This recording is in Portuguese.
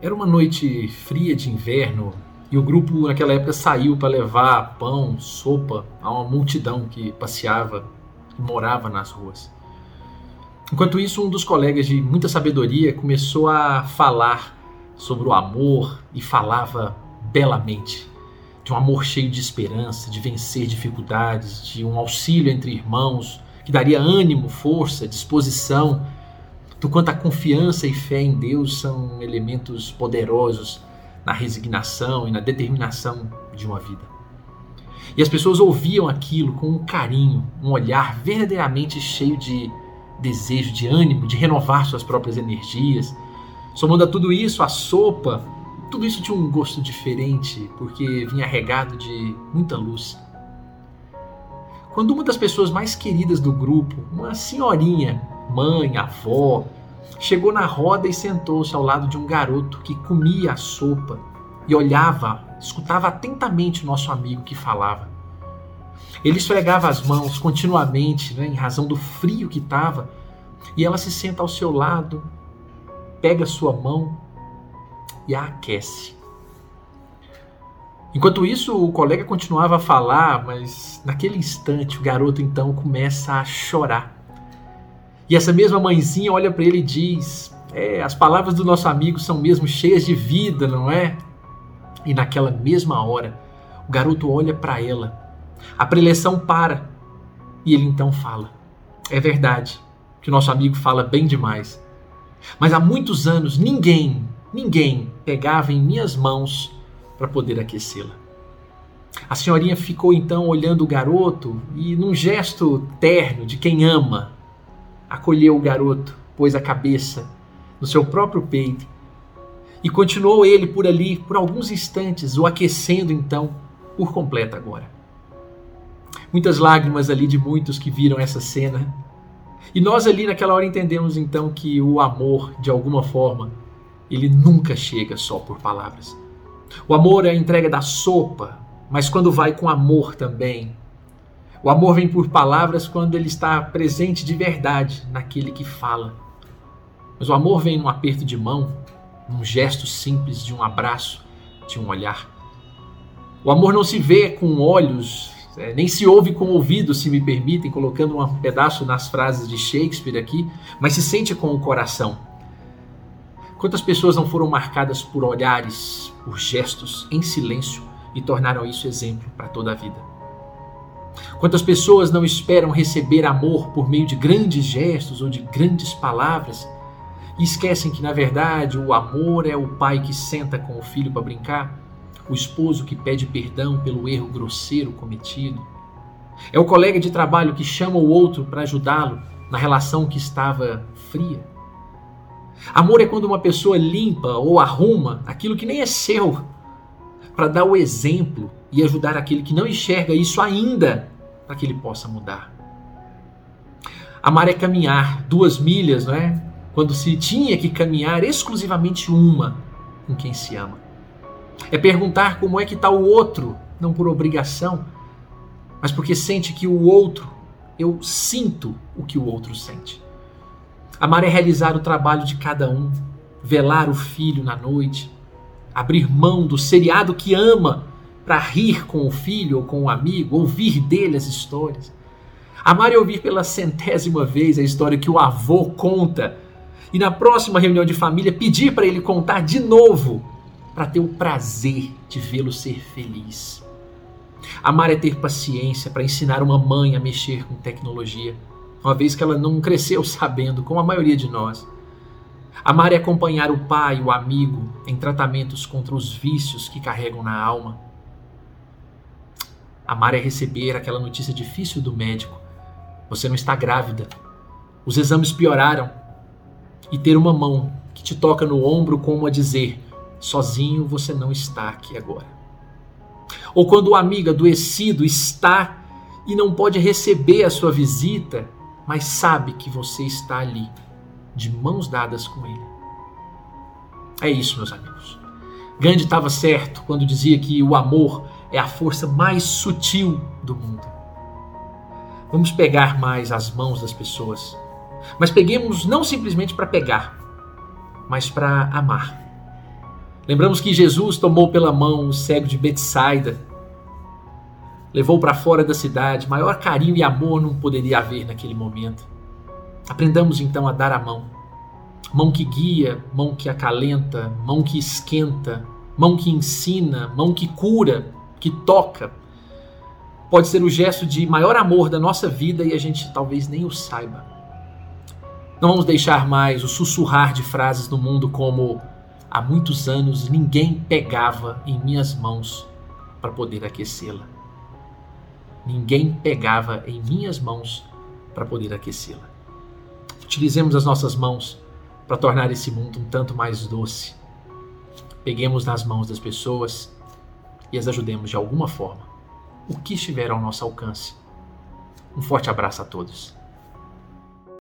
Era uma noite fria de inverno e o grupo naquela época saiu para levar pão, sopa a uma multidão que passeava e morava nas ruas. Enquanto isso, um dos colegas de muita sabedoria começou a falar sobre o amor e falava belamente de um amor cheio de esperança, de vencer dificuldades, de um auxílio entre irmãos que daria ânimo, força, disposição, do quanto a confiança e fé em Deus são elementos poderosos na resignação e na determinação de uma vida. E as pessoas ouviam aquilo com um carinho, um olhar verdadeiramente cheio de desejo, de ânimo, de renovar suas próprias energias. Somando a tudo isso, a sopa, tudo isso tinha um gosto diferente, porque vinha regado de muita luz. Quando uma das pessoas mais queridas do grupo, uma senhorinha, mãe, avó, chegou na roda e sentou-se ao lado de um garoto que comia a sopa e olhava, escutava atentamente o nosso amigo que falava. Ele esfregava as mãos continuamente, né, em razão do frio que estava, e ela se senta ao seu lado, pega sua mão e a aquece. Enquanto isso, o colega continuava a falar, mas naquele instante o garoto então começa a chorar. E essa mesma mãezinha olha para ele e diz: é, as palavras do nosso amigo são mesmo cheias de vida, não é? E naquela mesma hora, o garoto olha para ela. A preleção para. E ele então fala: É verdade que o nosso amigo fala bem demais. Mas há muitos anos ninguém, ninguém pegava em minhas mãos para poder aquecê-la. A senhorinha ficou então olhando o garoto e, num gesto terno de quem ama, acolheu o garoto, pôs a cabeça no seu próprio peito e continuou ele por ali por alguns instantes, o aquecendo então por completo agora. Muitas lágrimas ali de muitos que viram essa cena. E nós ali naquela hora entendemos então que o amor, de alguma forma, ele nunca chega só por palavras. O amor é a entrega da sopa, mas quando vai com amor também, o amor vem por palavras quando ele está presente de verdade naquele que fala. Mas o amor vem num aperto de mão, num gesto simples de um abraço, de um olhar. O amor não se vê com olhos, é, nem se ouve com ouvidos, se me permitem, colocando um pedaço nas frases de Shakespeare aqui, mas se sente com o coração. Quantas pessoas não foram marcadas por olhares, por gestos, em silêncio e tornaram isso exemplo para toda a vida? Quantas pessoas não esperam receber amor por meio de grandes gestos ou de grandes palavras e esquecem que, na verdade, o amor é o pai que senta com o filho para brincar, o esposo que pede perdão pelo erro grosseiro cometido, é o colega de trabalho que chama o outro para ajudá-lo na relação que estava fria. Amor é quando uma pessoa limpa ou arruma aquilo que nem é seu para dar o exemplo e ajudar aquele que não enxerga isso ainda para que ele possa mudar. Amar é caminhar duas milhas, não é? Quando se tinha que caminhar exclusivamente uma com quem se ama. É perguntar como é que está o outro, não por obrigação, mas porque sente que o outro, eu sinto o que o outro sente. Amar é realizar o trabalho de cada um, velar o filho na noite, abrir mão do seriado que ama para rir com o filho ou com o amigo, ouvir dele as histórias. Amar é ouvir pela centésima vez a história que o avô conta e na próxima reunião de família pedir para ele contar de novo, para ter o prazer de vê-lo ser feliz. Amar é ter paciência para ensinar uma mãe a mexer com tecnologia, uma vez que ela não cresceu sabendo, como a maioria de nós. Amar é acompanhar o pai, o amigo, em tratamentos contra os vícios que carregam na alma. Amar é receber aquela notícia difícil do médico. Você não está grávida. Os exames pioraram. E ter uma mão que te toca no ombro como a dizer: sozinho você não está aqui agora. Ou quando o amigo adoecido está e não pode receber a sua visita, mas sabe que você está ali, de mãos dadas com ele. É isso, meus amigos. Gandhi estava certo quando dizia que o amor é a força mais sutil do mundo. Vamos pegar mais as mãos das pessoas, mas peguemos não simplesmente para pegar, mas para amar. Lembramos que Jesus tomou pela mão o cego de Betsaida, levou para fora da cidade, maior carinho e amor não poderia haver naquele momento. Aprendamos então a dar a mão. Mão que guia, mão que acalenta, mão que esquenta, mão que ensina, mão que cura, que toca. Pode ser o gesto de maior amor da nossa vida e a gente talvez nem o saiba. Não vamos deixar mais o sussurrar de frases no mundo como há muitos anos ninguém pegava em minhas mãos para poder aquecê-la. Ninguém pegava em minhas mãos para poder aquecê-la. Utilizemos as nossas mãos para tornar esse mundo um tanto mais doce. Peguemos nas mãos das pessoas e as ajudemos de alguma forma, o que estiver ao nosso alcance. Um forte abraço a todos.